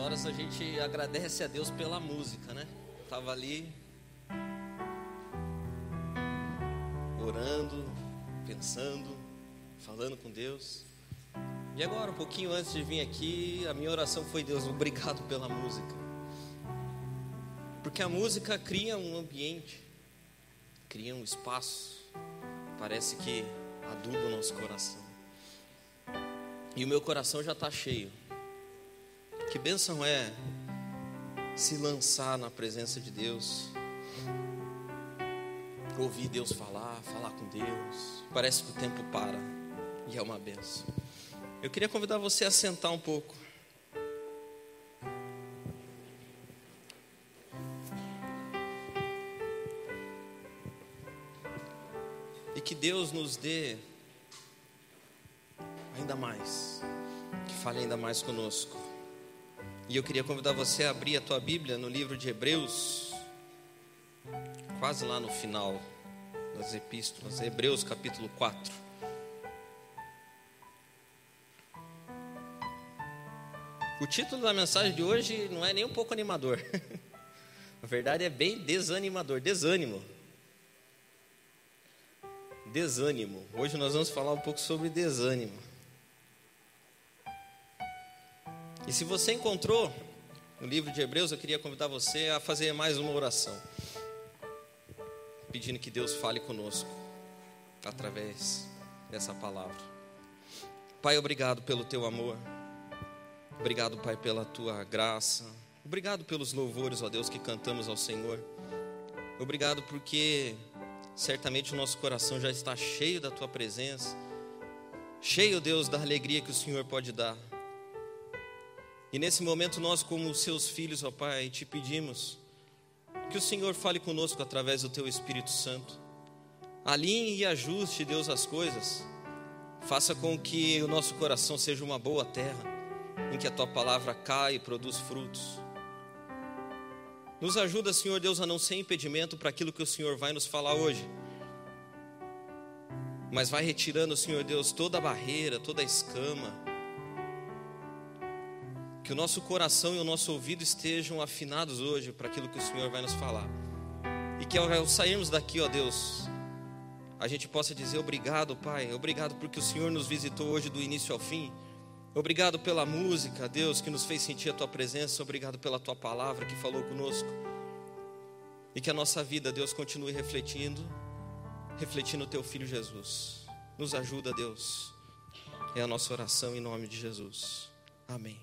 horas a gente agradece a Deus pela música, né? Tava ali orando, pensando, falando com Deus. E agora, um pouquinho antes de vir aqui, a minha oração foi: Deus, obrigado pela música. Porque a música cria um ambiente, cria um espaço, parece que aduba o nosso coração. E o meu coração já está cheio. Que bênção é se lançar na presença de Deus, ouvir Deus falar, falar com Deus. Parece que o tempo para e é uma benção. Eu queria convidar você a sentar um pouco. E que Deus nos dê ainda mais, que fale ainda mais conosco. E eu queria convidar você a abrir a tua Bíblia no livro de Hebreus, quase lá no final das epístolas, Hebreus capítulo 4. O título da mensagem de hoje não é nem um pouco animador. Na verdade é bem desanimador, desânimo. Desânimo. Hoje nós vamos falar um pouco sobre desânimo. E se você encontrou no livro de Hebreus, eu queria convidar você a fazer mais uma oração, pedindo que Deus fale conosco através dessa palavra. Pai, obrigado pelo teu amor, obrigado, Pai, pela tua graça, obrigado pelos louvores, ó Deus, que cantamos ao Senhor, obrigado porque certamente o nosso coração já está cheio da tua presença, cheio, Deus, da alegria que o Senhor pode dar. E nesse momento, nós, como seus filhos, ó Pai, te pedimos que o Senhor fale conosco através do Teu Espírito Santo. Alinhe e ajuste, Deus, as coisas. Faça com que o nosso coração seja uma boa terra, em que a Tua palavra cai e produz frutos. Nos ajuda, Senhor Deus, a não ser impedimento para aquilo que o Senhor vai nos falar hoje. Mas vai retirando, Senhor Deus, toda a barreira, toda a escama que o nosso coração e o nosso ouvido estejam afinados hoje para aquilo que o Senhor vai nos falar. E que ao sairmos daqui, ó Deus, a gente possa dizer obrigado, Pai. Obrigado porque o Senhor nos visitou hoje do início ao fim. Obrigado pela música, Deus, que nos fez sentir a tua presença. Obrigado pela tua palavra que falou conosco. E que a nossa vida, Deus, continue refletindo, refletindo o teu filho Jesus. Nos ajuda, Deus. É a nossa oração em nome de Jesus. Amém.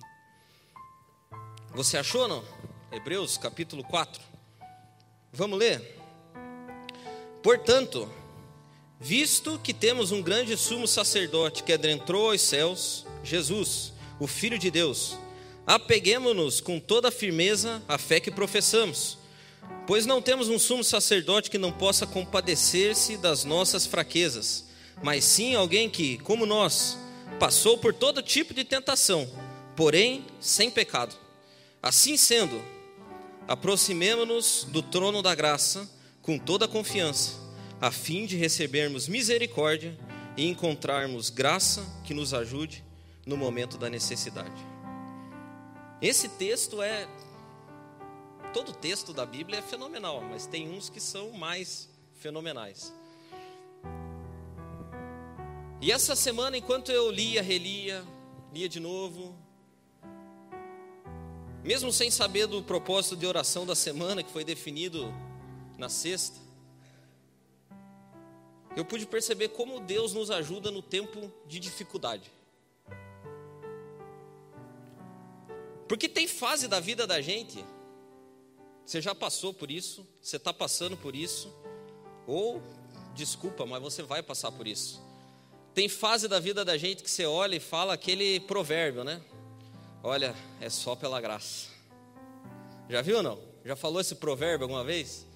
Você achou não? Hebreus capítulo 4. Vamos ler? Portanto, visto que temos um grande sumo sacerdote que adentrou os céus, Jesus, o Filho de Deus, apeguemos-nos com toda a firmeza à fé que professamos, pois não temos um sumo sacerdote que não possa compadecer-se das nossas fraquezas, mas sim alguém que, como nós, passou por todo tipo de tentação, porém sem pecado. Assim sendo, aproximemo-nos do trono da graça com toda a confiança, a fim de recebermos misericórdia e encontrarmos graça que nos ajude no momento da necessidade. Esse texto é. Todo texto da Bíblia é fenomenal, mas tem uns que são mais fenomenais. E essa semana, enquanto eu lia, relia, lia de novo, mesmo sem saber do propósito de oração da semana que foi definido na sexta, eu pude perceber como Deus nos ajuda no tempo de dificuldade. Porque tem fase da vida da gente, você já passou por isso, você está passando por isso, ou, desculpa, mas você vai passar por isso. Tem fase da vida da gente que você olha e fala aquele provérbio, né? Olha, é só pela graça. Já viu ou não? Já falou esse provérbio alguma vez?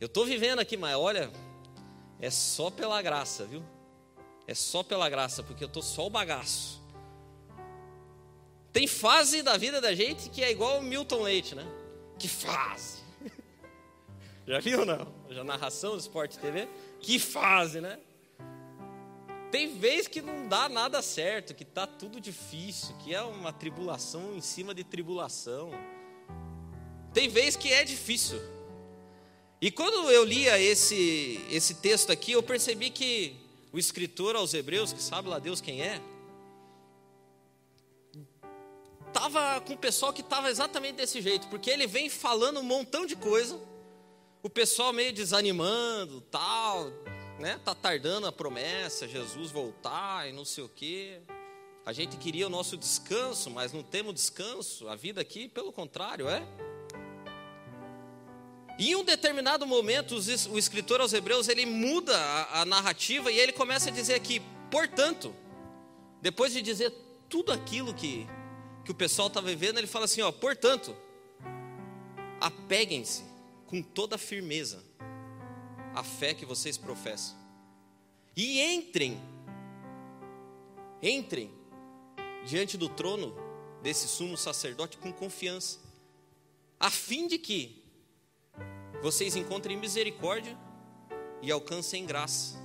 Eu estou vivendo aqui, mas olha, é só pela graça, viu? É só pela graça, porque eu estou só o bagaço. Tem fase da vida da gente que é igual o Milton Leite, né? Que fase! Já viu ou não? Já narração do Sport TV? Que fase, né? Tem vez que não dá nada certo, que está tudo difícil, que é uma tribulação em cima de tribulação. Tem vez que é difícil. E quando eu lia esse, esse texto aqui, eu percebi que o escritor aos Hebreus, que sabe lá Deus quem é, estava com o pessoal que estava exatamente desse jeito, porque ele vem falando um montão de coisa, o pessoal meio desanimando, tal, né? Tá tardando a promessa, Jesus voltar e não sei o quê. A gente queria o nosso descanso, mas não temos descanso. A vida aqui, pelo contrário, é. E em um determinado momento, o escritor aos Hebreus ele muda a, narrativa e ele começa a dizer aqui, portanto, depois de dizer tudo aquilo que, que o pessoal está vivendo, ele fala assim: ó, portanto, apeguem-se com toda firmeza a fé que vocês professam. E entrem, entrem diante do trono desse sumo sacerdote com confiança, a fim de que vocês encontrem misericórdia e alcancem graça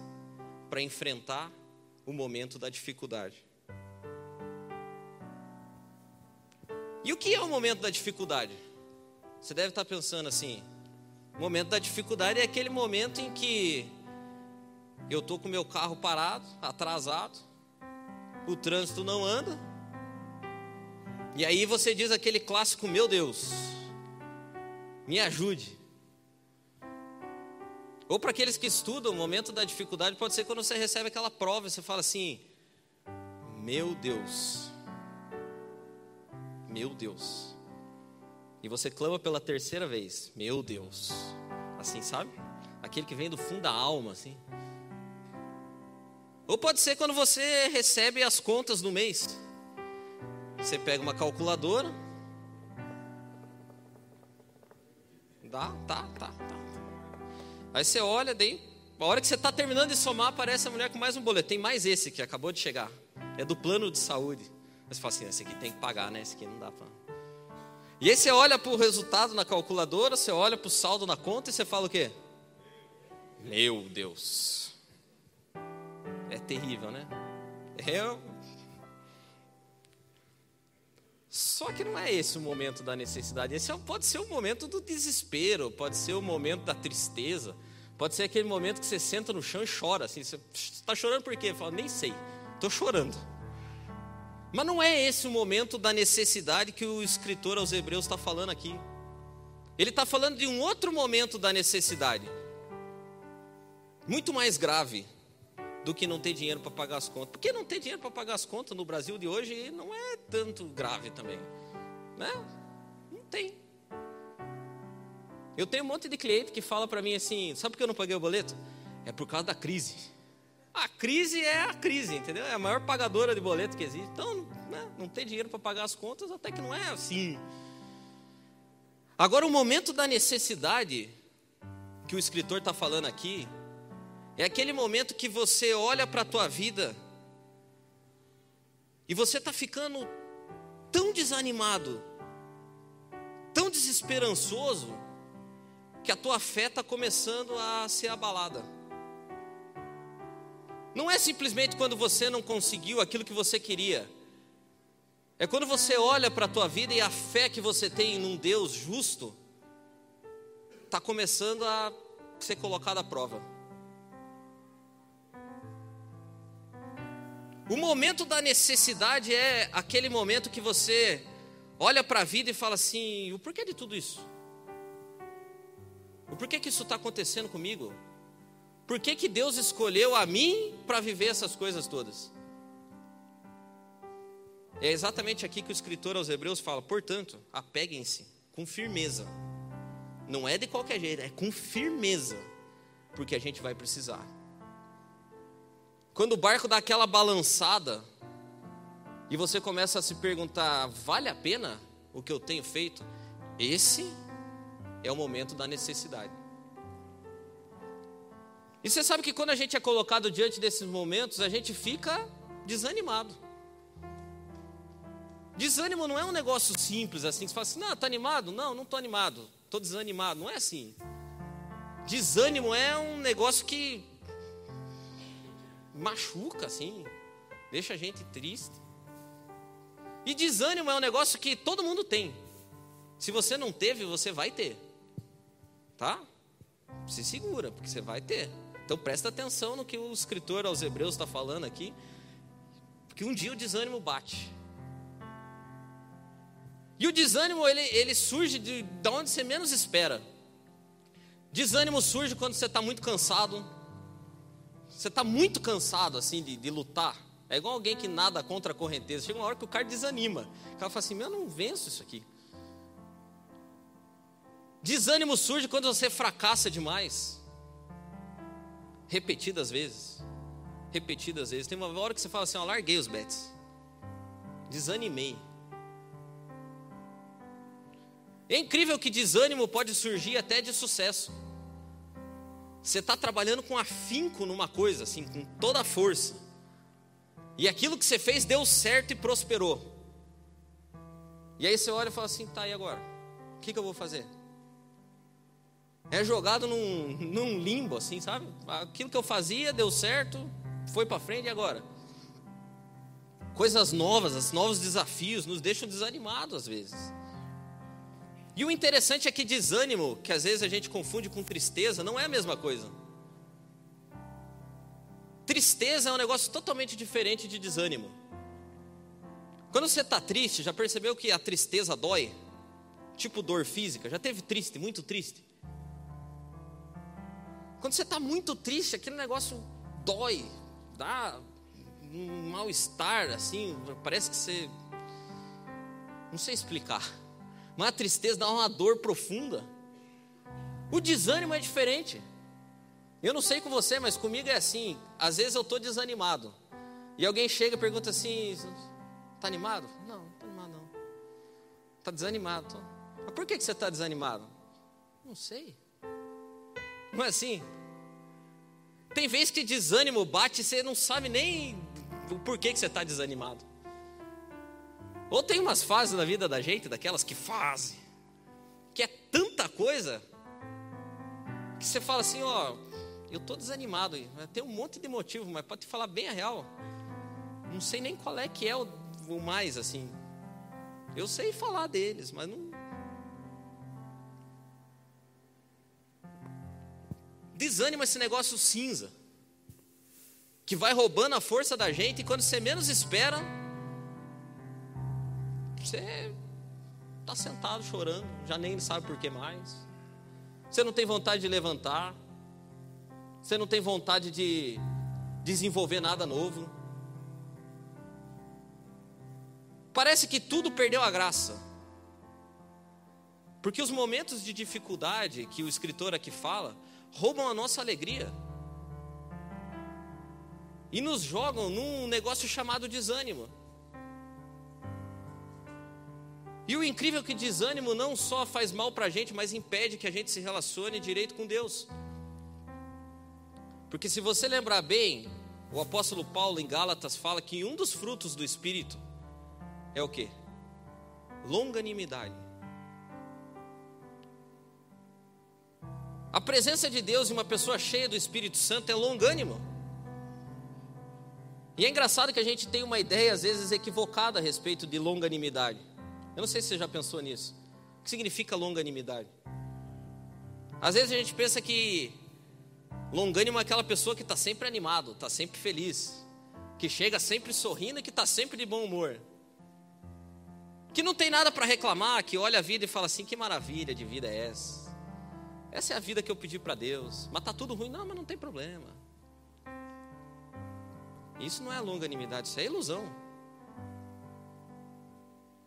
para enfrentar o momento da dificuldade. E o que é o momento da dificuldade? Você deve estar pensando assim: o momento da dificuldade é aquele momento em que eu estou com meu carro parado, atrasado, o trânsito não anda, e aí você diz aquele clássico: Meu Deus, me ajude. Ou para aqueles que estudam, o momento da dificuldade pode ser quando você recebe aquela prova e você fala assim: Meu Deus, meu Deus. E você clama pela terceira vez: Meu Deus. Assim, sabe? Aquele que vem do fundo da alma, assim. Ou pode ser quando você recebe as contas do mês. Você pega uma calculadora. Dá, tá, tá, tá. Aí você olha, daí, a hora que você está terminando de somar, aparece a mulher com mais um boleto. Tem mais esse que acabou de chegar. É do plano de saúde. Mas você fala assim: esse aqui tem que pagar, né? Esse aqui não dá para. E aí você olha para o resultado na calculadora, você olha para o saldo na conta e você fala o quê? Meu Deus. É terrível, né? É... Só que não é esse o momento da necessidade. Esse é pode ser o momento do desespero, pode ser o momento da tristeza, pode ser aquele momento que você senta no chão e chora. Assim, você está chorando por quê? Fala, nem sei, estou chorando. Mas não é esse o momento da necessidade que o escritor aos Hebreus está falando aqui. Ele está falando de um outro momento da necessidade, muito mais grave do que não ter dinheiro para pagar as contas. Porque não ter dinheiro para pagar as contas no Brasil de hoje não é tanto grave também, né? Não tem. Eu tenho um monte de cliente que fala para mim assim: sabe por que eu não paguei o boleto? É por causa da crise. A crise é a crise, entendeu? É a maior pagadora de boleto que existe. Então, né, não ter dinheiro para pagar as contas até que não é assim. Agora, o momento da necessidade que o escritor está falando aqui é aquele momento que você olha para a tua vida e você está ficando tão desanimado, tão desesperançoso, que a tua fé está começando a ser abalada. Não é simplesmente quando você não conseguiu aquilo que você queria. É quando você olha para a tua vida e a fé que você tem num Deus justo está começando a ser colocada à prova. O momento da necessidade é aquele momento que você olha para a vida e fala assim: o porquê de tudo isso? O porquê que isso está acontecendo comigo? Por que, que Deus escolheu a mim para viver essas coisas todas? É exatamente aqui que o escritor aos Hebreus fala: portanto, apeguem-se com firmeza. Não é de qualquer jeito, é com firmeza, porque a gente vai precisar. Quando o barco dá aquela balançada e você começa a se perguntar: vale a pena o que eu tenho feito? Esse é o momento da necessidade. E você sabe que quando a gente é colocado diante desses momentos, a gente fica desanimado. Desânimo não é um negócio simples assim, que você fala assim, não, está animado? Não, não estou animado, estou desanimado. Não é assim. Desânimo é um negócio que machuca assim, deixa a gente triste. E desânimo é um negócio que todo mundo tem. Se você não teve, você vai ter. Tá? Se segura, porque você vai ter. Então presta atenção no que o escritor aos Hebreus está falando aqui. Porque um dia o desânimo bate. E o desânimo, ele, ele surge de, de onde você menos espera. Desânimo surge quando você está muito cansado. Você está muito cansado, assim, de, de, lutar. É igual alguém que nada contra a correnteza. Chega uma hora que o cara desanima. O cara fala assim, meu, eu não venço isso aqui. Desânimo surge quando você fracassa demais. Repetidas vezes. Repetidas vezes. Tem uma hora que você fala assim, ó, larguei os bets. Desanimei. É incrível que desânimo pode surgir até de sucesso. Você está trabalhando com afinco numa coisa, assim, com toda a força. E aquilo que você fez deu certo e prosperou. E aí você olha e fala assim: tá, e agora? O que, que eu vou fazer? É jogado num, num limbo, assim, sabe? Aquilo que eu fazia deu certo, foi para frente e agora? Coisas novas, os novos desafios nos deixam desanimados às vezes. E o interessante é que desânimo, que às vezes a gente confunde com tristeza, não é a mesma coisa. Tristeza é um negócio totalmente diferente de desânimo. Quando você está triste, já percebeu que a tristeza dói? Tipo dor física. Já teve triste, muito triste? Quando você está muito triste, aquele negócio dói, dá um mal-estar, assim, parece que você. Não sei explicar. Mas a tristeza dá uma dor profunda. O desânimo é diferente. Eu não sei com você, mas comigo é assim. Às vezes eu estou desanimado. E alguém chega e pergunta assim: Está animado? Não, não estou animado não. Está desanimado. Tô. Mas por que, que você está desanimado? Não sei. Não é assim? Tem vezes que desânimo bate e você não sabe nem o porquê que você está desanimado. Ou tem umas fases na vida da gente, daquelas que fazem, que é tanta coisa, que você fala assim, ó, eu estou desanimado, tem um monte de motivo, mas pode te falar bem a real. Não sei nem qual é que é o, o mais, assim. Eu sei falar deles, mas não. Desânimo é esse negócio cinza, que vai roubando a força da gente, e quando você menos espera, você está sentado chorando, já nem sabe por que mais. Você não tem vontade de levantar. Você não tem vontade de desenvolver nada novo. Parece que tudo perdeu a graça. Porque os momentos de dificuldade que o escritor aqui fala roubam a nossa alegria. E nos jogam num negócio chamado desânimo. E o incrível é que desânimo não só faz mal para a gente, mas impede que a gente se relacione direito com Deus. Porque se você lembrar bem, o apóstolo Paulo em Gálatas fala que um dos frutos do Espírito é o que? Longanimidade. A presença de Deus em uma pessoa cheia do Espírito Santo é longânimo. E é engraçado que a gente tem uma ideia, às vezes, equivocada a respeito de longanimidade. Eu não sei se você já pensou nisso. O que significa longanimidade? Às vezes a gente pensa que longânimo é aquela pessoa que está sempre animado, está sempre feliz, que chega sempre sorrindo e que está sempre de bom humor. Que não tem nada para reclamar, que olha a vida e fala assim: que maravilha de vida é essa? Essa é a vida que eu pedi para Deus. Mas está tudo ruim? Não, mas não tem problema. Isso não é longanimidade, isso é ilusão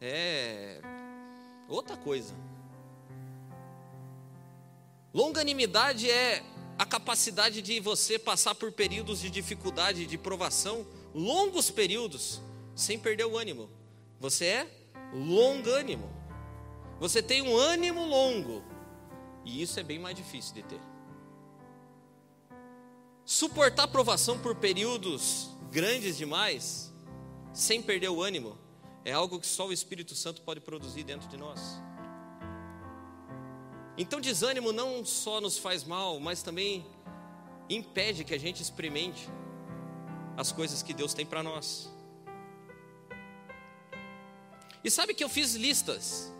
é outra coisa. Longanimidade é a capacidade de você passar por períodos de dificuldade, de provação, longos períodos, sem perder o ânimo. Você é longânimo. Você tem um ânimo longo. E isso é bem mais difícil de ter. Suportar provação por períodos grandes demais, sem perder o ânimo, é algo que só o Espírito Santo pode produzir dentro de nós. Então, desânimo não só nos faz mal, mas também impede que a gente experimente as coisas que Deus tem para nós. E sabe que eu fiz listas.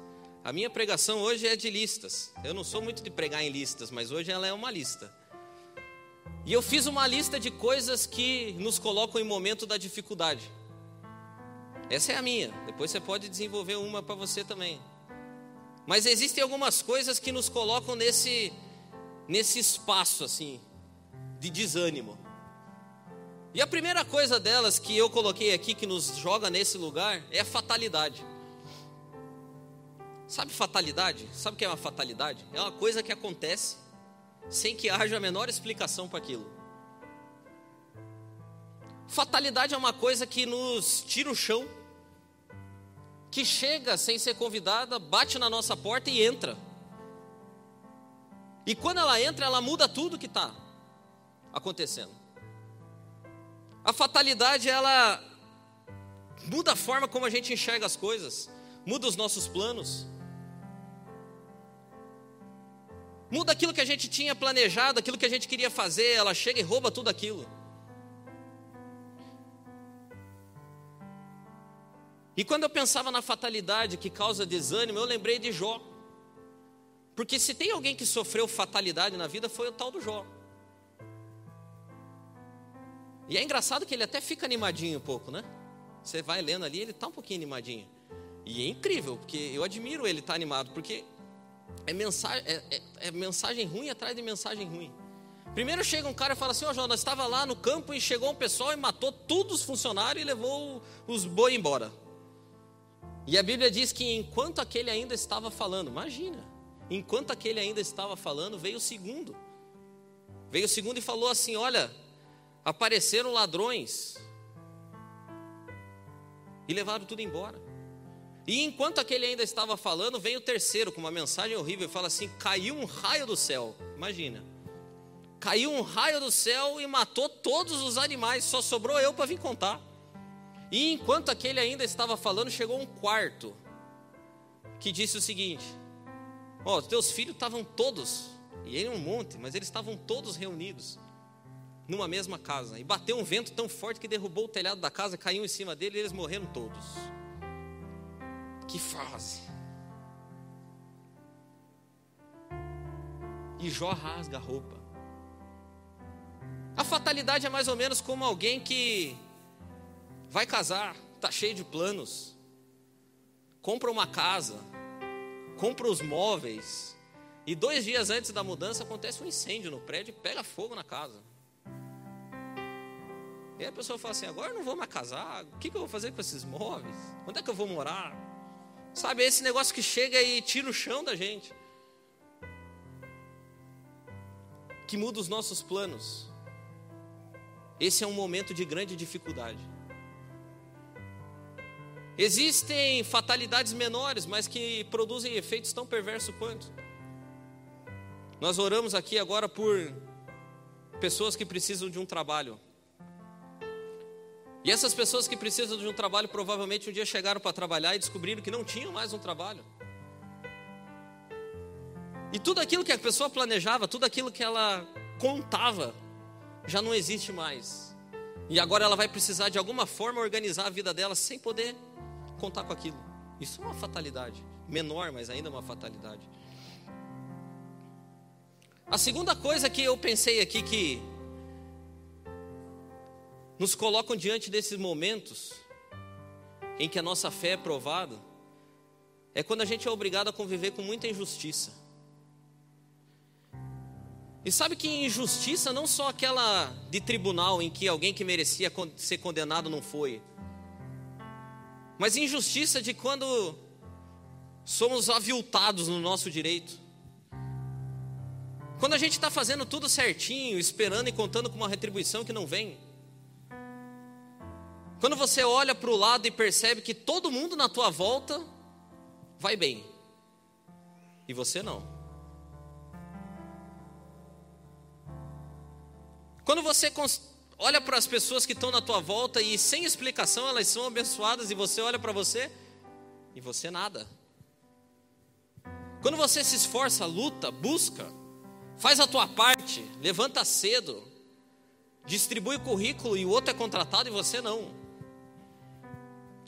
A minha pregação hoje é de listas. Eu não sou muito de pregar em listas, mas hoje ela é uma lista. E eu fiz uma lista de coisas que nos colocam em momento da dificuldade. Essa é a minha. Depois você pode desenvolver uma para você também. Mas existem algumas coisas que nos colocam nesse nesse espaço assim de desânimo. E a primeira coisa delas que eu coloquei aqui que nos joga nesse lugar é a fatalidade. Sabe fatalidade? Sabe o que é uma fatalidade? É uma coisa que acontece sem que haja a menor explicação para aquilo. Fatalidade é uma coisa que nos tira o chão, que chega sem ser convidada, bate na nossa porta e entra. E quando ela entra, ela muda tudo que está acontecendo. A fatalidade, ela muda a forma como a gente enxerga as coisas, muda os nossos planos. Muda aquilo que a gente tinha planejado, aquilo que a gente queria fazer, ela chega e rouba tudo aquilo. E quando eu pensava na fatalidade que causa desânimo, eu lembrei de Jó. Porque se tem alguém que sofreu fatalidade na vida, foi o tal do Jó. E é engraçado que ele até fica animadinho um pouco, né? Você vai lendo ali, ele está um pouquinho animadinho. E é incrível, porque eu admiro ele estar tá animado, porque é mensagem, é, é, é mensagem ruim atrás de mensagem ruim. Primeiro chega um cara e fala assim: Ó, oh, João, nós estava lá no campo e chegou um pessoal e matou todos os funcionários e levou os boi embora. E a Bíblia diz que enquanto aquele ainda estava falando, imagina, enquanto aquele ainda estava falando, veio o segundo. Veio o segundo e falou assim: Olha, apareceram ladrões e levaram tudo embora. E enquanto aquele ainda estava falando, vem o terceiro com uma mensagem horrível e fala assim: caiu um raio do céu. Imagina. Caiu um raio do céu e matou todos os animais, só sobrou eu para vir contar. E enquanto aquele ainda estava falando, chegou um quarto que disse o seguinte: Ó, oh, teus filhos estavam todos, e ele um monte, mas eles estavam todos reunidos numa mesma casa. E bateu um vento tão forte que derrubou o telhado da casa, caiu em cima dele e eles morreram todos. Que fase. E Jó rasga a roupa. A fatalidade é mais ou menos como alguém que vai casar, está cheio de planos, compra uma casa, compra os móveis, e dois dias antes da mudança acontece um incêndio no prédio e pega fogo na casa. E a pessoa fala assim: agora eu não vou mais casar, o que, que eu vou fazer com esses móveis? Onde é que eu vou morar? Sabe, é esse negócio que chega e tira o chão da gente. Que muda os nossos planos. Esse é um momento de grande dificuldade. Existem fatalidades menores, mas que produzem efeitos tão perversos quanto. Nós oramos aqui agora por pessoas que precisam de um trabalho. E essas pessoas que precisam de um trabalho provavelmente um dia chegaram para trabalhar e descobriram que não tinham mais um trabalho. E tudo aquilo que a pessoa planejava, tudo aquilo que ela contava, já não existe mais. E agora ela vai precisar de alguma forma organizar a vida dela sem poder contar com aquilo. Isso é uma fatalidade. Menor, mas ainda uma fatalidade. A segunda coisa que eu pensei aqui que nos colocam diante desses momentos em que a nossa fé é provada, é quando a gente é obrigado a conviver com muita injustiça. E sabe que injustiça não só aquela de tribunal em que alguém que merecia ser condenado não foi, mas injustiça de quando somos aviltados no nosso direito. Quando a gente está fazendo tudo certinho, esperando e contando com uma retribuição que não vem. Quando você olha para o lado e percebe que todo mundo na tua volta vai bem e você não. Quando você olha para as pessoas que estão na tua volta e sem explicação elas são abençoadas e você olha para você e você nada. Quando você se esforça, luta, busca, faz a tua parte, levanta cedo, distribui currículo e o outro é contratado e você não.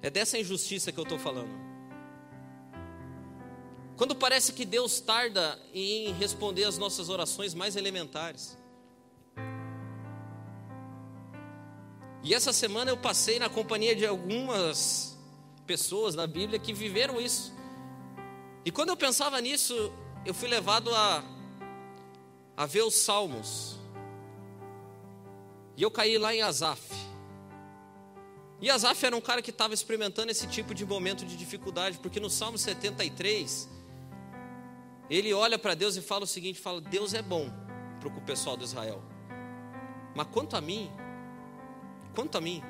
É dessa injustiça que eu estou falando. Quando parece que Deus tarda em responder as nossas orações mais elementares. E essa semana eu passei na companhia de algumas pessoas na Bíblia que viveram isso. E quando eu pensava nisso, eu fui levado a, a ver os salmos. E eu caí lá em Asaf. E Asaf era um cara que estava experimentando esse tipo de momento de dificuldade, porque no Salmo 73, ele olha para Deus e fala o seguinte: fala, Deus é bom para o pessoal de Israel. Mas quanto a mim, quanto a mim,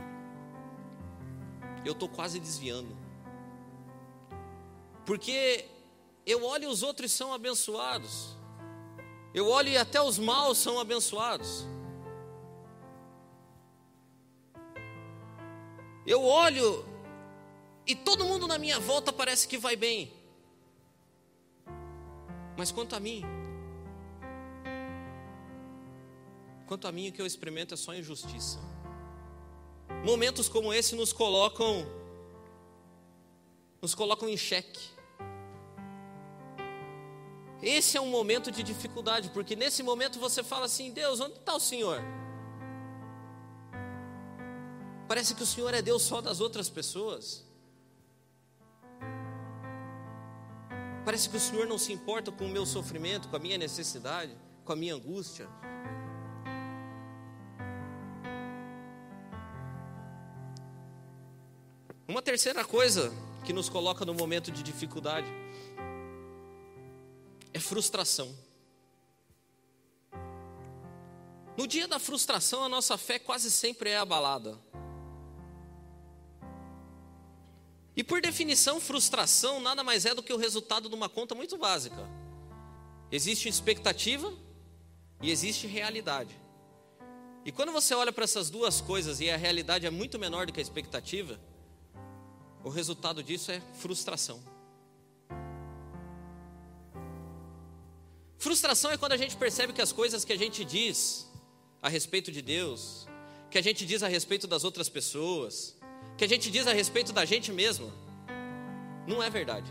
eu estou quase desviando. Porque eu olho e os outros são abençoados. Eu olho e até os maus são abençoados. Eu olho e todo mundo na minha volta parece que vai bem. Mas quanto a mim, quanto a mim, o que eu experimento é só injustiça. Momentos como esse nos colocam nos colocam em xeque. Esse é um momento de dificuldade, porque nesse momento você fala assim: Deus, onde está o Senhor? Parece que o Senhor é Deus só das outras pessoas. Parece que o Senhor não se importa com o meu sofrimento, com a minha necessidade, com a minha angústia. Uma terceira coisa que nos coloca no momento de dificuldade é frustração. No dia da frustração, a nossa fé quase sempre é abalada. E por definição, frustração nada mais é do que o resultado de uma conta muito básica. Existe expectativa e existe realidade. E quando você olha para essas duas coisas e a realidade é muito menor do que a expectativa, o resultado disso é frustração. Frustração é quando a gente percebe que as coisas que a gente diz a respeito de Deus, que a gente diz a respeito das outras pessoas, que a gente diz a respeito da gente mesmo, não é verdade.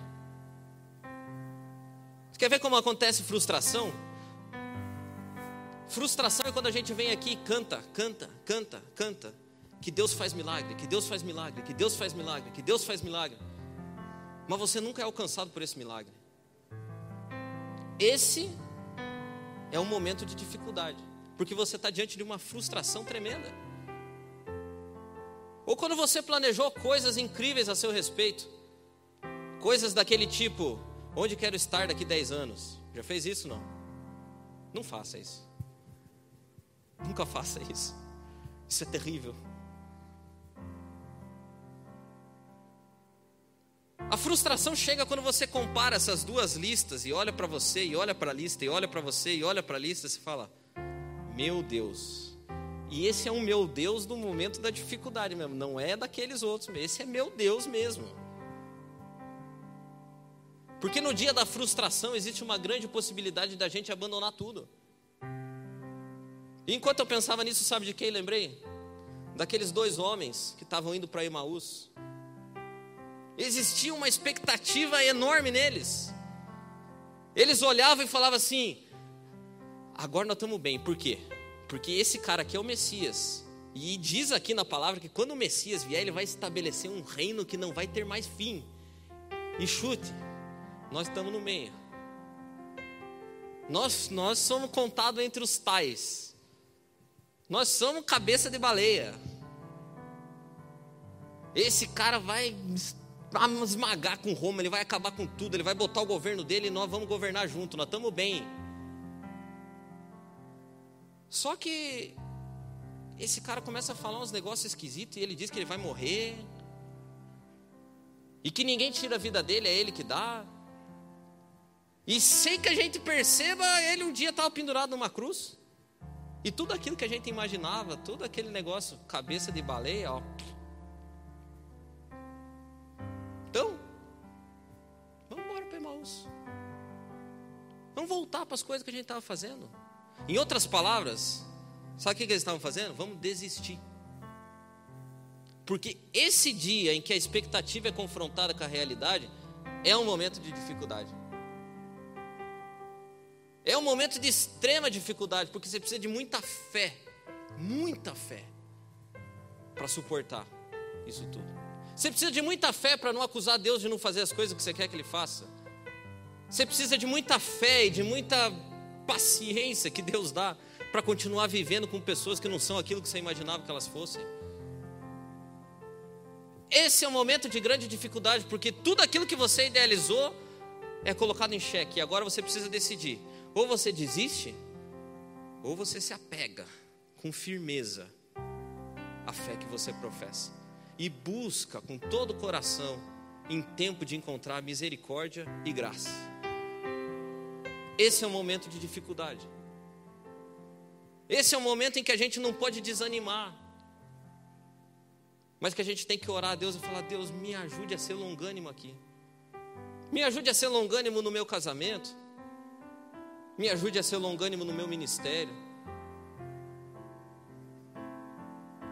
Você quer ver como acontece frustração? Frustração é quando a gente vem aqui e canta, canta, canta, canta, que Deus faz milagre, que Deus faz milagre, que Deus faz milagre, que Deus faz milagre. Mas você nunca é alcançado por esse milagre. Esse é um momento de dificuldade, porque você está diante de uma frustração tremenda. Ou quando você planejou coisas incríveis a seu respeito, coisas daquele tipo, onde quero estar daqui 10 anos? Já fez isso não? Não faça isso. Nunca faça isso. Isso é terrível. A frustração chega quando você compara essas duas listas e olha para você, e olha para a lista, e olha para você, e olha para a lista, e fala: Meu Deus. E esse é um meu Deus do momento da dificuldade mesmo, não é daqueles outros, esse é meu Deus mesmo. Porque no dia da frustração existe uma grande possibilidade da gente abandonar tudo. E enquanto eu pensava nisso, sabe de quem lembrei? Daqueles dois homens que estavam indo para Emaús. Existia uma expectativa enorme neles. Eles olhavam e falavam assim: agora nós estamos bem, por quê? Porque esse cara aqui é o Messias. E diz aqui na palavra que quando o Messias vier, ele vai estabelecer um reino que não vai ter mais fim. E chute, nós estamos no meio. Nós, nós somos contados entre os tais. Nós somos cabeça de baleia. Esse cara vai esmagar com Roma, ele vai acabar com tudo, ele vai botar o governo dele e nós vamos governar junto, nós estamos bem. Só que esse cara começa a falar uns negócios esquisitos e ele diz que ele vai morrer. E que ninguém tira a vida dele, é ele que dá. E sem que a gente perceba, ele um dia estava pendurado numa cruz. E tudo aquilo que a gente imaginava, todo aquele negócio, cabeça de baleia, ó, Então, vamos embora para Emaús. Vamos voltar para as coisas que a gente estava fazendo. Em outras palavras, Sabe o que eles estavam fazendo? Vamos desistir. Porque esse dia em que a expectativa é confrontada com a realidade é um momento de dificuldade. É um momento de extrema dificuldade, porque você precisa de muita fé, muita fé, para suportar isso tudo. Você precisa de muita fé para não acusar Deus de não fazer as coisas que você quer que Ele faça. Você precisa de muita fé e de muita paciência que Deus dá para continuar vivendo com pessoas que não são aquilo que você imaginava que elas fossem. Esse é um momento de grande dificuldade, porque tudo aquilo que você idealizou é colocado em xeque. E agora você precisa decidir: ou você desiste, ou você se apega com firmeza à fé que você professa e busca com todo o coração em tempo de encontrar misericórdia e graça. Esse é um momento de dificuldade. Esse é um momento em que a gente não pode desanimar. Mas que a gente tem que orar a Deus e falar: Deus, me ajude a ser longânimo aqui. Me ajude a ser longânimo no meu casamento. Me ajude a ser longânimo no meu ministério.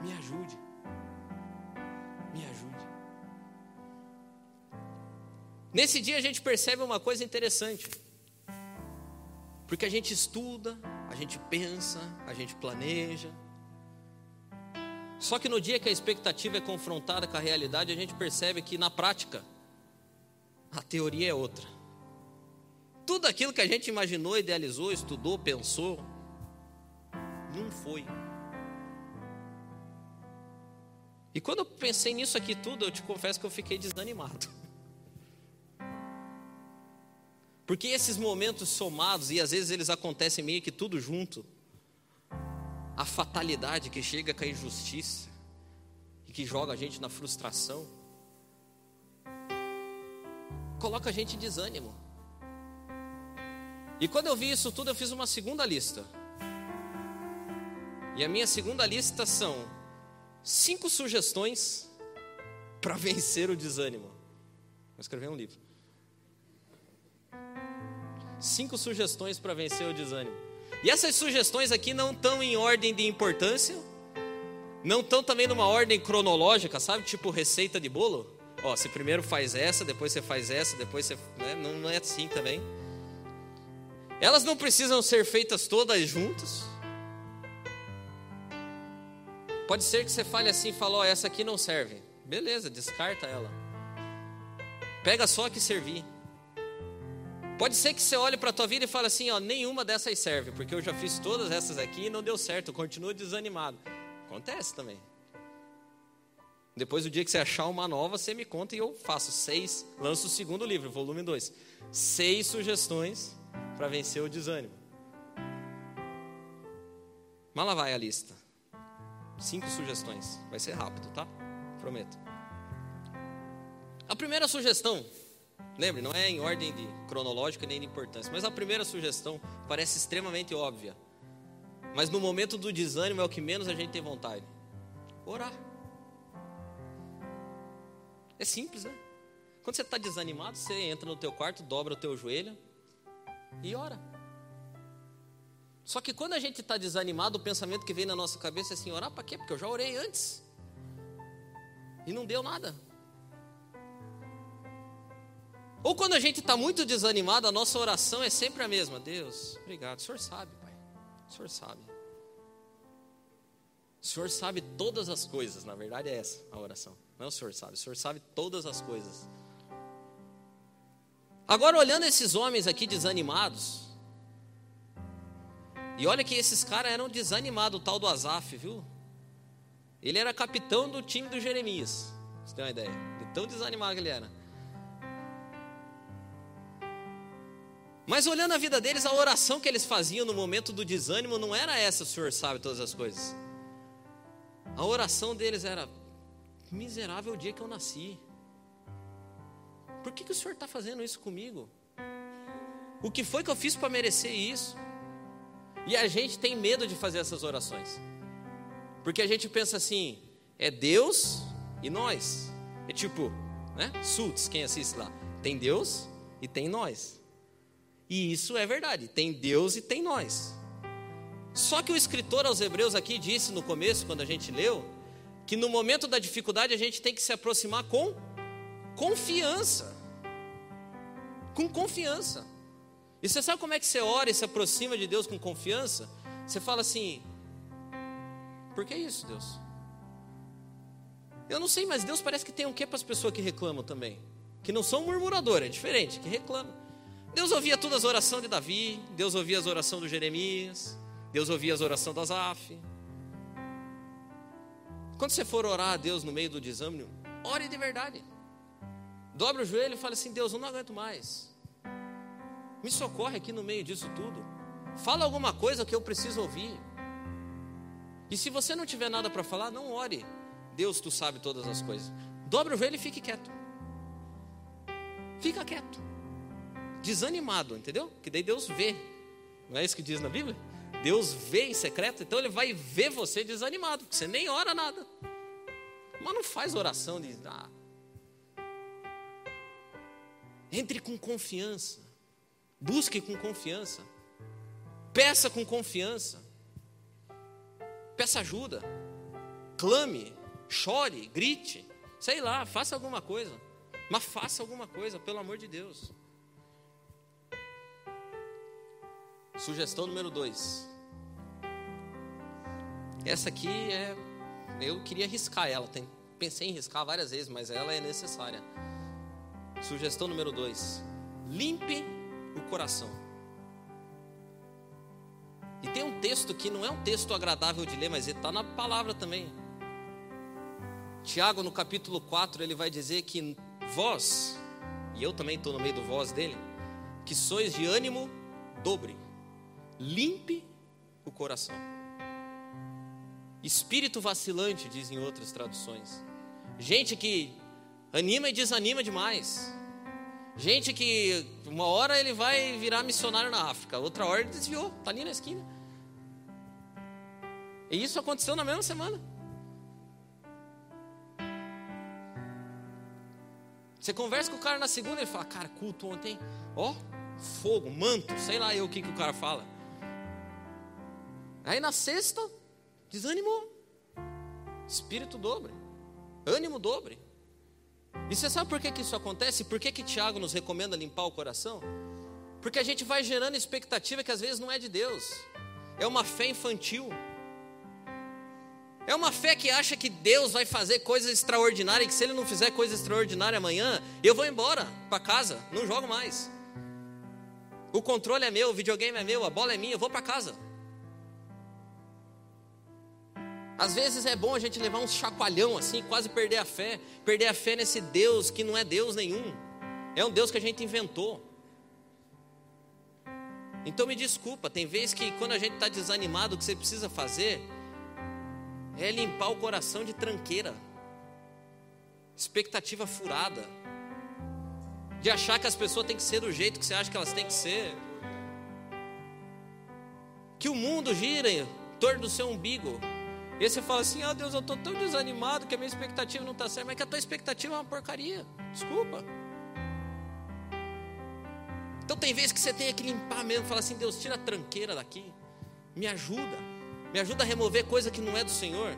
Me ajude. Me ajude. Nesse dia a gente percebe uma coisa interessante. Porque a gente estuda, a gente pensa, a gente planeja, só que no dia que a expectativa é confrontada com a realidade, a gente percebe que na prática a teoria é outra. Tudo aquilo que a gente imaginou, idealizou, estudou, pensou, não foi. E quando eu pensei nisso aqui tudo, eu te confesso que eu fiquei desanimado. Porque esses momentos somados, e às vezes eles acontecem meio que tudo junto, a fatalidade que chega com a injustiça e que joga a gente na frustração, coloca a gente em desânimo. E quando eu vi isso tudo, eu fiz uma segunda lista. E a minha segunda lista são cinco sugestões para vencer o desânimo. Vou escrever um livro. Cinco sugestões para vencer o desânimo. E essas sugestões aqui não estão em ordem de importância, não estão também numa ordem cronológica, sabe? Tipo receita de bolo. Ó, você primeiro faz essa, depois você faz essa, depois você. Né? Não, não é assim também. Elas não precisam ser feitas todas juntas. Pode ser que você fale assim e fale, ó, essa aqui não serve. Beleza, descarta ela. Pega só a que servir. Pode ser que você olhe para a tua vida e fale assim, ó, nenhuma dessas serve, porque eu já fiz todas essas aqui e não deu certo, continuo desanimado. Acontece também. Depois do dia que você achar uma nova, você me conta e eu faço seis, lanço o segundo livro, volume 2. Seis sugestões para vencer o desânimo. Mas lá vai a lista. Cinco sugestões. Vai ser rápido, tá? Prometo. A primeira sugestão Lembre, não é em ordem de cronológica nem de importância, mas a primeira sugestão parece extremamente óbvia. Mas no momento do desânimo é o que menos a gente tem vontade. Orar. É simples, né? Quando você está desanimado, você entra no teu quarto, dobra o teu joelho e ora. Só que quando a gente está desanimado, o pensamento que vem na nossa cabeça é assim: orar para quê? Porque eu já orei antes. E não deu nada. Ou quando a gente está muito desanimado, a nossa oração é sempre a mesma. Deus, obrigado. O Senhor sabe, Pai. O Senhor sabe. O Senhor sabe todas as coisas. Na verdade é essa a oração. Não é o Senhor sabe. O Senhor sabe todas as coisas. Agora olhando esses homens aqui desanimados. E olha que esses caras eram desanimados, o tal do Azaf, viu? Ele era capitão do time do Jeremias. Você tem uma ideia? De tão desanimado que ele era. Mas olhando a vida deles, a oração que eles faziam no momento do desânimo não era essa, o Senhor sabe todas as coisas. A oração deles era: miserável dia que eu nasci. Por que, que o Senhor está fazendo isso comigo? O que foi que eu fiz para merecer isso? E a gente tem medo de fazer essas orações, porque a gente pensa assim: é Deus e nós. É tipo, né? Sults, quem assiste lá? Tem Deus e tem nós. E isso é verdade, tem Deus e tem nós. Só que o escritor aos Hebreus aqui disse no começo, quando a gente leu, que no momento da dificuldade a gente tem que se aproximar com confiança. Com confiança. E você sabe como é que você ora e se aproxima de Deus com confiança? Você fala assim: por que isso, Deus? Eu não sei, mas Deus parece que tem um quê para as pessoas que reclamam também. Que não são murmuradores, é diferente, que reclamam. Deus ouvia todas as orações de Davi, Deus ouvia as orações do Jeremias, Deus ouvia as orações das Asaf. Quando você for orar a Deus no meio do desânimo, ore de verdade. Dobre o joelho e fale assim: Deus, eu não aguento mais. Me socorre aqui no meio disso tudo. Fala alguma coisa que eu preciso ouvir. E se você não tiver nada para falar, não ore. Deus, tu sabe todas as coisas. Dobre o joelho e fique quieto. Fica quieto. Desanimado, entendeu? Que daí Deus vê. Não é isso que diz na Bíblia? Deus vê em secreto, então Ele vai ver você desanimado, porque você nem ora nada. Mas não faz oração de. Ah. Entre com confiança. Busque com confiança. Peça com confiança. Peça ajuda. Clame. Chore. Grite. Sei lá, faça alguma coisa. Mas faça alguma coisa, pelo amor de Deus. Sugestão número dois. Essa aqui é. Eu queria riscar ela. Tem, pensei em riscar várias vezes, mas ela é necessária. Sugestão número dois: limpe o coração. E tem um texto que não é um texto agradável de ler, mas ele está na palavra também. Tiago, no capítulo 4, ele vai dizer que vós, e eu também estou no meio do vós dele, que sois de ânimo dobre, limpe o coração. Espírito vacilante, dizem outras traduções. Gente que anima e desanima demais. Gente que uma hora ele vai virar missionário na África, outra hora ele desviou, está ali na esquina. E isso aconteceu na mesma semana. Você conversa com o cara na segunda ele fala, cara, culto ontem, ó, fogo, manto, sei lá eu o que, que o cara fala. Aí na sexta, Desanimou. Espírito dobre. Ânimo dobre. E você sabe por que, que isso acontece? Por que, que Tiago nos recomenda limpar o coração? Porque a gente vai gerando expectativa que às vezes não é de Deus. É uma fé infantil. É uma fé que acha que Deus vai fazer coisas extraordinárias e que se Ele não fizer coisa extraordinária amanhã, eu vou embora para casa, não jogo mais. O controle é meu, o videogame é meu, a bola é minha, eu vou para casa. Às vezes é bom a gente levar um chacoalhão assim, quase perder a fé, perder a fé nesse Deus que não é Deus nenhum, é um Deus que a gente inventou. Então me desculpa, tem vezes que quando a gente está desanimado, o que você precisa fazer é limpar o coração de tranqueira, expectativa furada, de achar que as pessoas têm que ser do jeito que você acha que elas têm que ser, que o mundo gira em torno do seu umbigo, e você fala assim: Ah, Deus, eu estou tão desanimado que a minha expectativa não está certa, mas que a tua expectativa é uma porcaria. Desculpa. Então tem vezes que você tem que limpar mesmo, falar assim: Deus, tira a tranqueira daqui, me ajuda, me ajuda a remover coisa que não é do Senhor,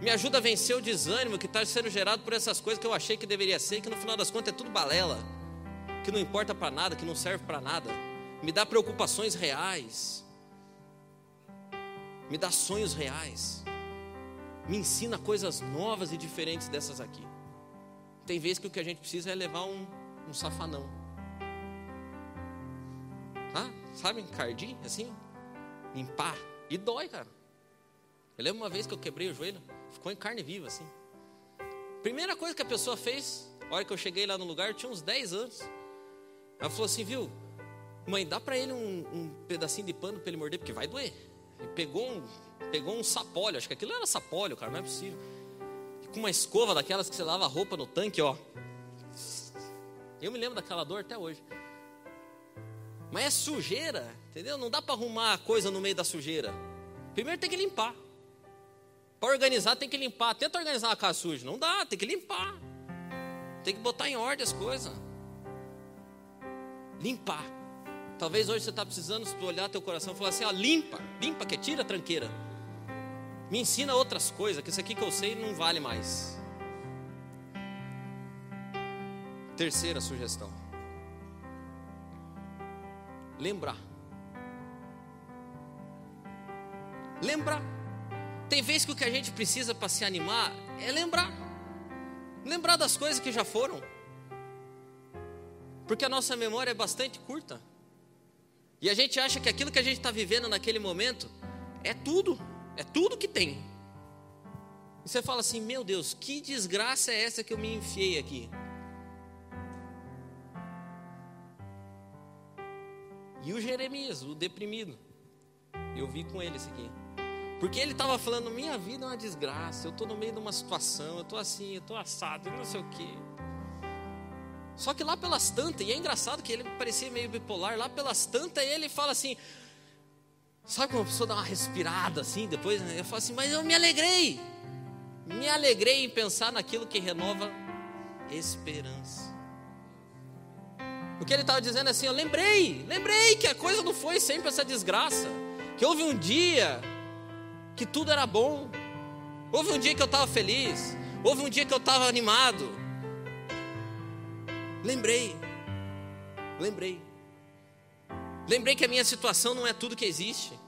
me ajuda a vencer o desânimo que está sendo gerado por essas coisas que eu achei que deveria ser, que no final das contas é tudo balela, que não importa para nada, que não serve para nada, me dá preocupações reais me dá sonhos reais, me ensina coisas novas e diferentes dessas aqui. Tem vezes que o que a gente precisa é levar um, um safanão. Ah, sabe, encardir, assim, limpar. E dói, cara. Eu lembro uma vez que eu quebrei o joelho, ficou em carne viva, assim. Primeira coisa que a pessoa fez, a hora que eu cheguei lá no lugar, eu tinha uns 10 anos. Ela falou assim, viu, mãe, dá para ele um, um pedacinho de pano para ele morder, porque vai doer. E pegou um, pegou um sapólio, acho que aquilo era sapólio, cara, não é possível. E com uma escova daquelas que você lava a roupa no tanque, ó. Eu me lembro daquela dor até hoje. Mas é sujeira, entendeu? Não dá para arrumar a coisa no meio da sujeira. Primeiro tem que limpar. Para organizar tem que limpar. Tenta organizar uma casa suja. Não dá, tem que limpar. Tem que botar em ordem as coisas. Limpar. Talvez hoje você está precisando olhar teu coração e falar assim: ó, limpa, limpa, que tira a tranqueira. Me ensina outras coisas, que isso aqui que eu sei não vale mais. Terceira sugestão. Lembrar. Lembrar. Tem vezes que o que a gente precisa para se animar é lembrar. Lembrar das coisas que já foram. Porque a nossa memória é bastante curta. E a gente acha que aquilo que a gente está vivendo naquele momento é tudo, é tudo que tem. E você fala assim: meu Deus, que desgraça é essa que eu me enfiei aqui? E o Jeremias, o deprimido, eu vi com ele isso aqui. Porque ele estava falando: minha vida é uma desgraça, eu estou no meio de uma situação, eu estou assim, eu estou assado, não sei o quê. Só que lá pelas tantas, e é engraçado que ele parecia meio bipolar, lá pelas tantas ele fala assim: sabe quando a pessoa dá uma respirada assim, depois né? eu falo assim, mas eu me alegrei, me alegrei em pensar naquilo que renova esperança. O que ele estava dizendo é assim, eu lembrei, lembrei que a coisa não foi sempre essa desgraça, que houve um dia que tudo era bom. Houve um dia que eu estava feliz. Houve um dia que eu estava animado. Lembrei. Lembrei. Lembrei que a minha situação não é tudo que existe.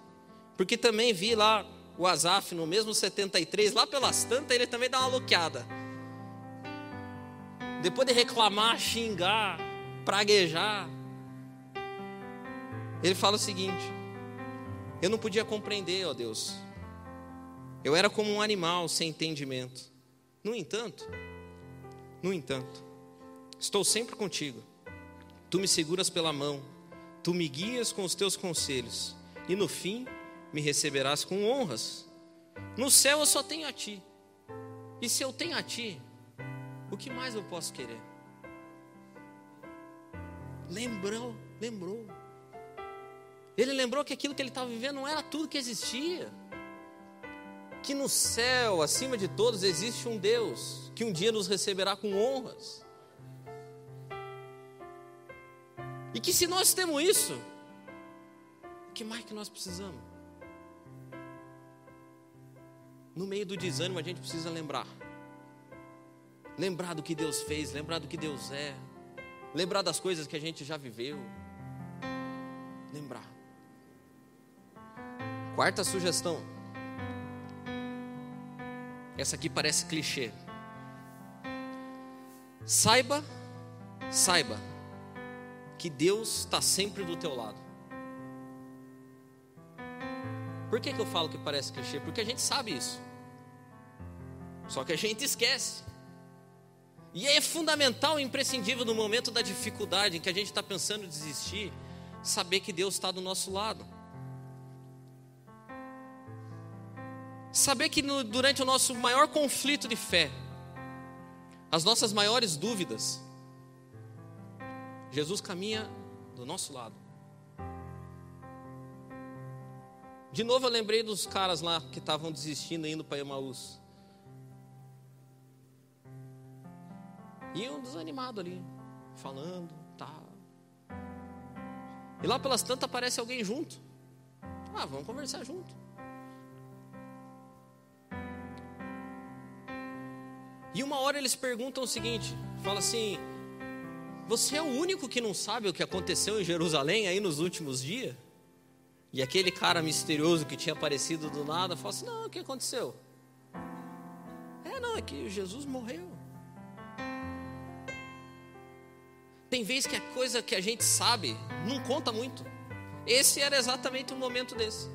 Porque também vi lá o Azaf no mesmo 73, lá pelas tantas, ele também dá uma loqueada. Depois de reclamar, xingar, praguejar, ele fala o seguinte: Eu não podia compreender, ó Deus, eu era como um animal sem entendimento. No entanto, no entanto, estou sempre contigo. Tu me seguras pela mão, tu me guias com os teus conselhos, e no fim me receberás com honras. No céu eu só tenho a ti. E se eu tenho a ti, o que mais eu posso querer? Lembrou, lembrou. Ele lembrou que aquilo que ele estava vivendo não era tudo que existia que no céu, acima de todos, existe um Deus que um dia nos receberá com honras. E que se nós temos isso, o que mais que nós precisamos? No meio do desânimo, a gente precisa lembrar. Lembrar do que Deus fez, lembrar do que Deus é, lembrar das coisas que a gente já viveu. Lembrar. Quarta sugestão. Essa aqui parece clichê. Saiba, saiba que Deus está sempre do teu lado. Por que, que eu falo que parece clichê? Porque a gente sabe isso. Só que a gente esquece. E é fundamental e imprescindível no momento da dificuldade em que a gente está pensando em desistir, saber que Deus está do nosso lado. Saber que no, durante o nosso maior conflito de fé, as nossas maiores dúvidas, Jesus caminha do nosso lado. De novo eu lembrei dos caras lá que estavam desistindo indo para Emaús. Iam desanimado ali, falando, tá. E lá pelas tantas aparece alguém junto. Ah, vamos conversar junto. E uma hora eles perguntam o seguinte: fala assim, você é o único que não sabe o que aconteceu em Jerusalém aí nos últimos dias? E aquele cara misterioso que tinha aparecido do nada fala assim: Não, o que aconteceu? É, não, é que Jesus morreu. Tem vezes que a coisa que a gente sabe não conta muito. Esse era exatamente o momento desse.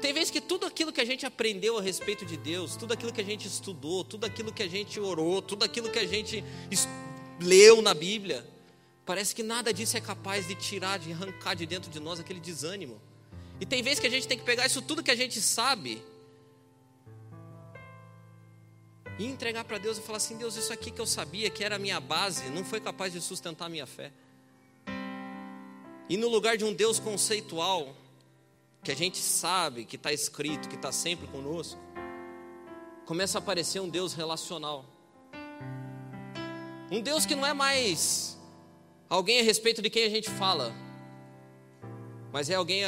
Tem vezes que tudo aquilo que a gente aprendeu a respeito de Deus, tudo aquilo que a gente estudou, tudo aquilo que a gente orou, tudo aquilo que a gente leu na Bíblia, parece que nada disso é capaz de tirar, de arrancar de dentro de nós aquele desânimo. E tem vezes que a gente tem que pegar isso tudo que a gente sabe e entregar para Deus e falar assim: Deus, isso aqui que eu sabia que era a minha base, não foi capaz de sustentar a minha fé. E no lugar de um Deus conceitual, que a gente sabe que está escrito, que está sempre conosco, começa a aparecer um Deus relacional. Um Deus que não é mais alguém a respeito de quem a gente fala, mas é alguém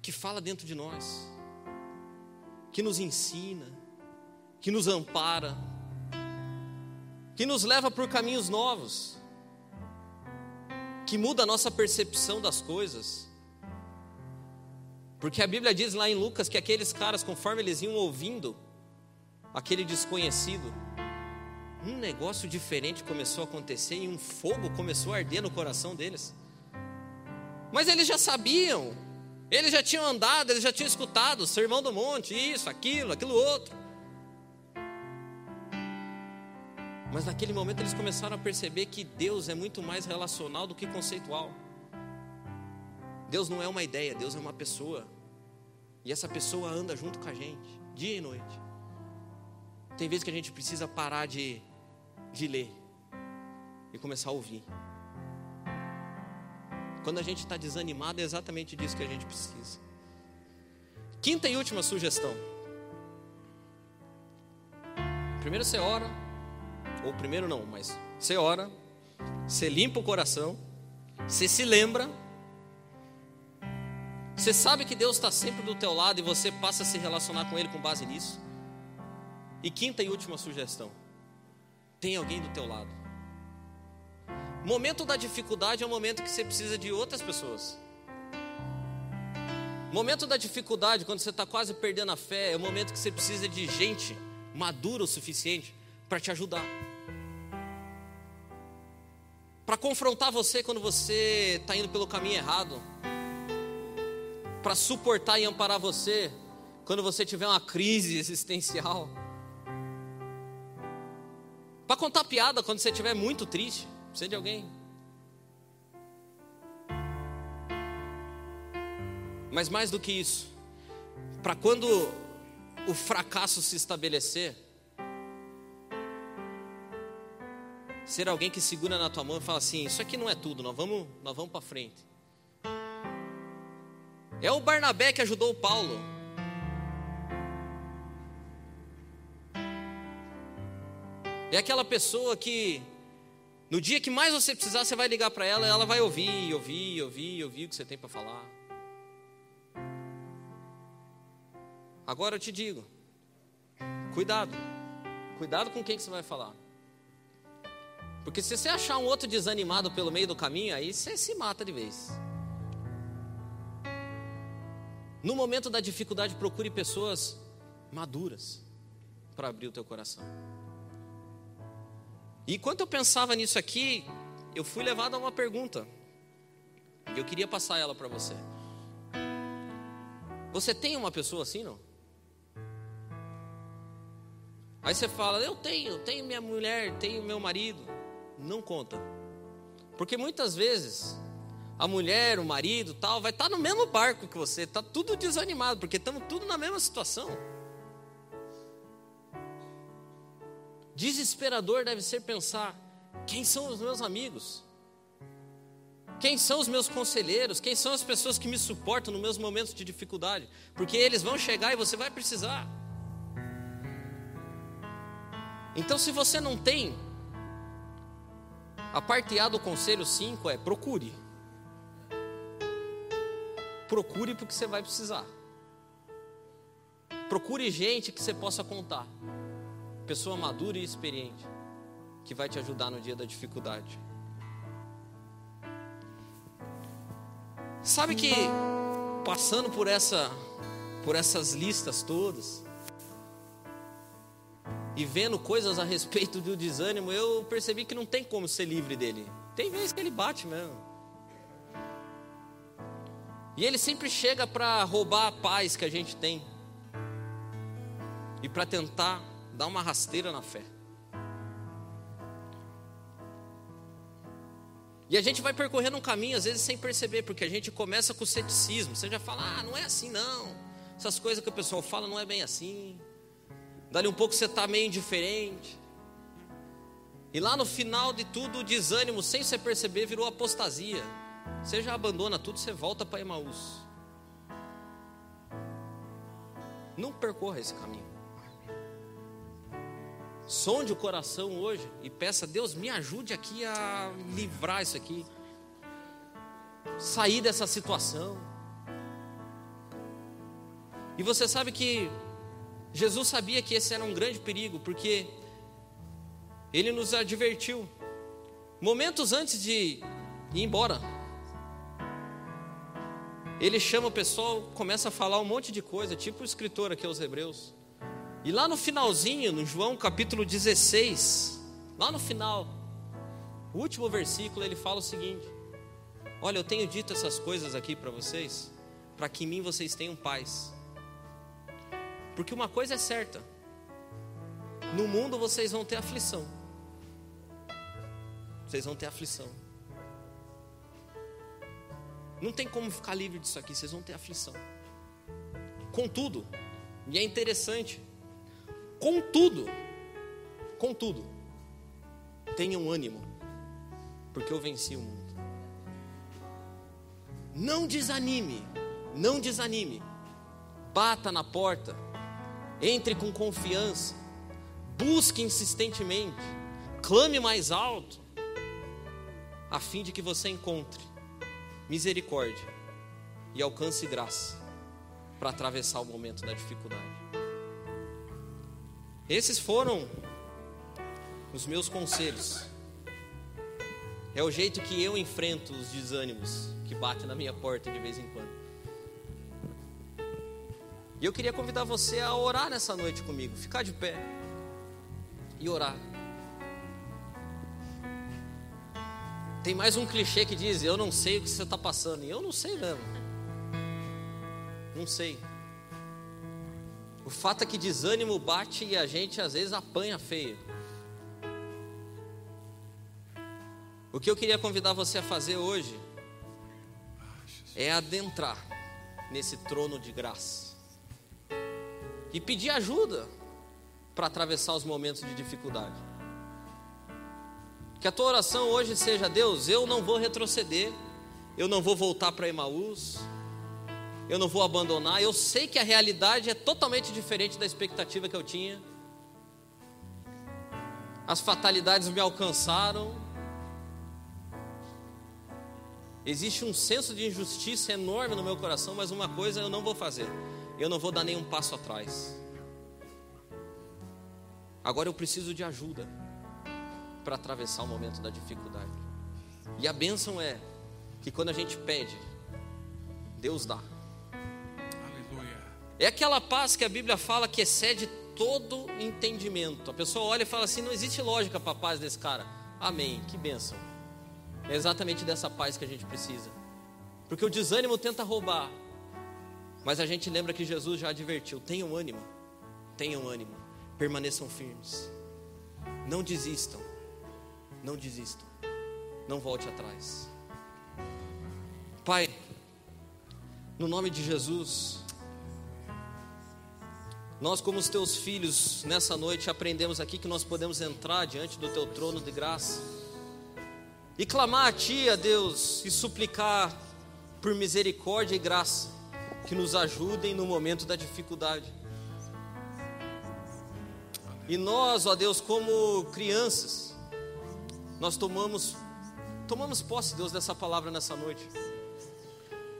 que fala dentro de nós, que nos ensina, que nos ampara, que nos leva por caminhos novos, que muda a nossa percepção das coisas. Porque a Bíblia diz lá em Lucas que aqueles caras, conforme eles iam ouvindo aquele desconhecido, um negócio diferente começou a acontecer e um fogo começou a arder no coração deles. Mas eles já sabiam, eles já tinham andado, eles já tinham escutado o sermão do monte, isso, aquilo, aquilo outro. Mas naquele momento eles começaram a perceber que Deus é muito mais relacional do que conceitual. Deus não é uma ideia, Deus é uma pessoa. E essa pessoa anda junto com a gente, dia e noite. Tem vezes que a gente precisa parar de, de ler e começar a ouvir. Quando a gente está desanimado, é exatamente disso que a gente precisa. Quinta e última sugestão. Primeiro você ora, ou primeiro não, mas você ora, você limpa o coração, você se lembra, você sabe que Deus está sempre do teu lado e você passa a se relacionar com Ele com base nisso. E quinta e última sugestão: tem alguém do teu lado. Momento da dificuldade é o momento que você precisa de outras pessoas. Momento da dificuldade, quando você está quase perdendo a fé, é o momento que você precisa de gente madura o suficiente para te ajudar. Para confrontar você quando você está indo pelo caminho errado. Para suportar e amparar você quando você tiver uma crise existencial. Para contar piada quando você estiver muito triste. Precisa de alguém. Mas mais do que isso, para quando o fracasso se estabelecer, ser alguém que segura na tua mão e fala assim: Isso aqui não é tudo, nós vamos, nós vamos para frente. É o Barnabé que ajudou o Paulo. É aquela pessoa que no dia que mais você precisar, você vai ligar para ela, ela vai ouvir, ouvir, ouvir, ouvir o que você tem para falar. Agora eu te digo, cuidado, cuidado com quem que você vai falar. Porque se você achar um outro desanimado pelo meio do caminho, aí você se mata de vez. No momento da dificuldade, procure pessoas maduras para abrir o teu coração. E enquanto eu pensava nisso aqui, eu fui levado a uma pergunta. Eu queria passar ela para você. Você tem uma pessoa assim, não? Aí você fala, eu tenho, tenho minha mulher, tenho meu marido. Não conta. Porque muitas vezes a mulher, o marido, tal, vai estar no mesmo barco que você, está tudo desanimado, porque estamos tudo na mesma situação. Desesperador deve ser pensar: quem são os meus amigos? Quem são os meus conselheiros? Quem são as pessoas que me suportam nos meus momentos de dificuldade? Porque eles vão chegar e você vai precisar. Então, se você não tem, a parte A do conselho 5 é procure. Procure porque você vai precisar. Procure gente que você possa contar pessoa madura e experiente que vai te ajudar no dia da dificuldade. Sabe que passando por essa por essas listas todas e vendo coisas a respeito do desânimo, eu percebi que não tem como ser livre dele. Tem vezes que ele bate mesmo. E ele sempre chega para roubar a paz que a gente tem. E para tentar dá uma rasteira na fé. E a gente vai percorrendo um caminho, às vezes, sem perceber, porque a gente começa com o ceticismo. Você já fala, ah, não é assim não. Essas coisas que o pessoal fala não é bem assim. Dali um pouco você está meio indiferente. E lá no final de tudo, o desânimo, sem você perceber, virou apostasia. Você já abandona tudo, você volta para Emaús. Não percorra esse caminho. Sonde o coração hoje e peça, Deus, me ajude aqui a livrar isso aqui. Sair dessa situação. E você sabe que Jesus sabia que esse era um grande perigo, porque ele nos advertiu. Momentos antes de ir embora, ele chama o pessoal, começa a falar um monte de coisa, tipo o escritor aqui aos Hebreus. E lá no finalzinho, no João capítulo 16, lá no final, o último versículo, ele fala o seguinte: Olha, eu tenho dito essas coisas aqui para vocês, para que em mim vocês tenham paz. Porque uma coisa é certa: no mundo vocês vão ter aflição. Vocês vão ter aflição. Não tem como ficar livre disso aqui, vocês vão ter aflição. Contudo, e é interessante, contudo, contudo, tenham ânimo, porque eu venci o mundo. Não desanime, não desanime. Bata na porta, entre com confiança, busque insistentemente, clame mais alto, a fim de que você encontre misericórdia e alcance graça para atravessar o momento da dificuldade. Esses foram os meus conselhos. É o jeito que eu enfrento os desânimos que batem na minha porta de vez em quando. E eu queria convidar você a orar nessa noite comigo, ficar de pé e orar. Tem mais um clichê que diz: Eu não sei o que você está passando. E eu não sei mesmo. Não sei. O fato é que desânimo bate e a gente às vezes apanha feio. O que eu queria convidar você a fazer hoje é adentrar nesse trono de graça e pedir ajuda para atravessar os momentos de dificuldade. Que a tua oração hoje seja: Deus, eu não vou retroceder, eu não vou voltar para Emaús, eu não vou abandonar. Eu sei que a realidade é totalmente diferente da expectativa que eu tinha. As fatalidades me alcançaram. Existe um senso de injustiça enorme no meu coração, mas uma coisa eu não vou fazer: eu não vou dar nenhum passo atrás. Agora eu preciso de ajuda para atravessar o momento da dificuldade. E a bênção é que quando a gente pede, Deus dá. É aquela paz que a Bíblia fala que excede todo entendimento. A pessoa olha e fala assim: não existe lógica para a paz desse cara. Amém, que bênção. É exatamente dessa paz que a gente precisa. Porque o desânimo tenta roubar. Mas a gente lembra que Jesus já advertiu: tenham ânimo, tenham ânimo, permaneçam firmes, não desistam. Não desista. Não volte atrás. Pai, no nome de Jesus, nós, como os teus filhos, nessa noite aprendemos aqui que nós podemos entrar diante do teu trono de graça e clamar a Ti, a Deus, e suplicar por misericórdia e graça que nos ajudem no momento da dificuldade. E nós, ó Deus, como crianças, nós tomamos tomamos posse, Deus, dessa palavra nessa noite.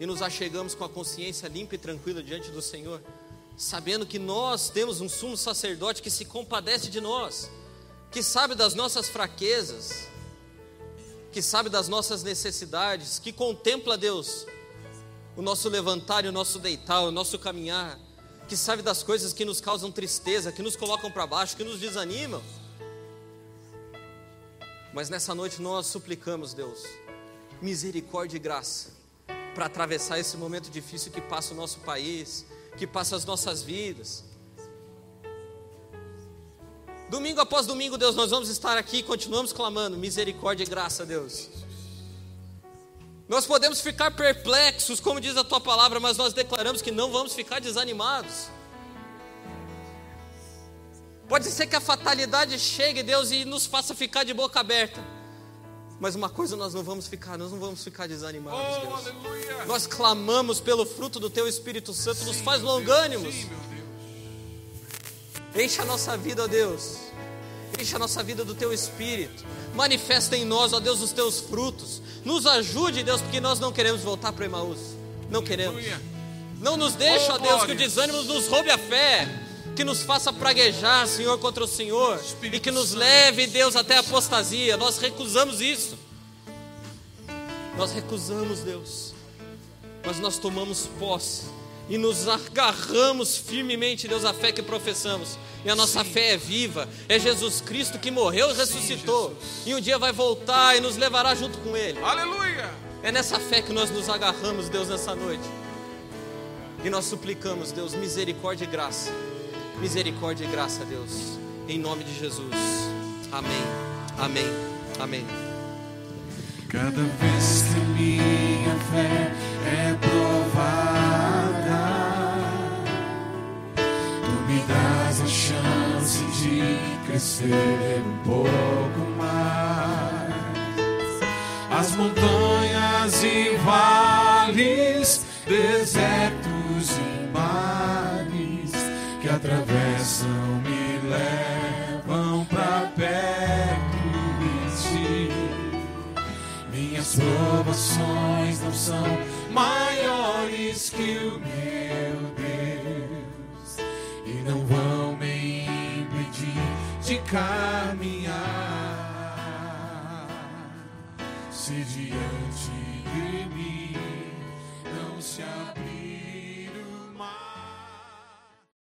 E nos achegamos com a consciência limpa e tranquila diante do Senhor, sabendo que nós temos um sumo sacerdote que se compadece de nós, que sabe das nossas fraquezas, que sabe das nossas necessidades, que contempla, Deus, o nosso levantar e o nosso deitar, o nosso caminhar, que sabe das coisas que nos causam tristeza, que nos colocam para baixo, que nos desanimam. Mas nessa noite nós suplicamos, Deus, misericórdia e graça para atravessar esse momento difícil que passa o nosso país, que passa as nossas vidas. Domingo após domingo, Deus, nós vamos estar aqui continuamos clamando misericórdia e graça, Deus. Nós podemos ficar perplexos, como diz a tua palavra, mas nós declaramos que não vamos ficar desanimados. Pode ser que a fatalidade chegue, Deus, e nos faça ficar de boca aberta. Mas uma coisa nós não vamos ficar, nós não vamos ficar desanimados, oh, Deus. Nós clamamos pelo fruto do Teu Espírito Santo, sim, nos faz longânimos. Sim, Enche a nossa vida, ó Deus. Enche a nossa vida do Teu Espírito. Manifesta em nós, ó Deus, os Teus frutos. Nos ajude, Deus, porque nós não queremos voltar para Emaús. Não queremos. Não nos deixe, Oh, ó Deus, que o desânimo nos roube a fé, que nos faça praguejar, Senhor, contra o Senhor, Espírito e que nos leve, Deus, até a apostasia. Nós recusamos isso. Nós recusamos, Deus, mas nós tomamos posse e nos agarramos firmemente, Deus, a fé que professamos. E a nossa fé é viva, é Jesus Cristo que morreu e ressuscitou, e um dia vai voltar e nos levará junto com Ele. Aleluia. É nessa fé que nós nos agarramos, Deus, nessa noite. E nós suplicamos, Deus, misericórdia e graça. Misericórdia e graça, Deus. Em nome de Jesus. Amém. Amém. Amém. Cada vez que minha fé é provada, tu me dás a chance de crescer um pouco mais. As montanhas e vales, desertos e mares atravessam me levam para perto de ti. Minhas provações não são maiores que o meu Deus e não vão me impedir de caminhar. Se diante de mim não se abrir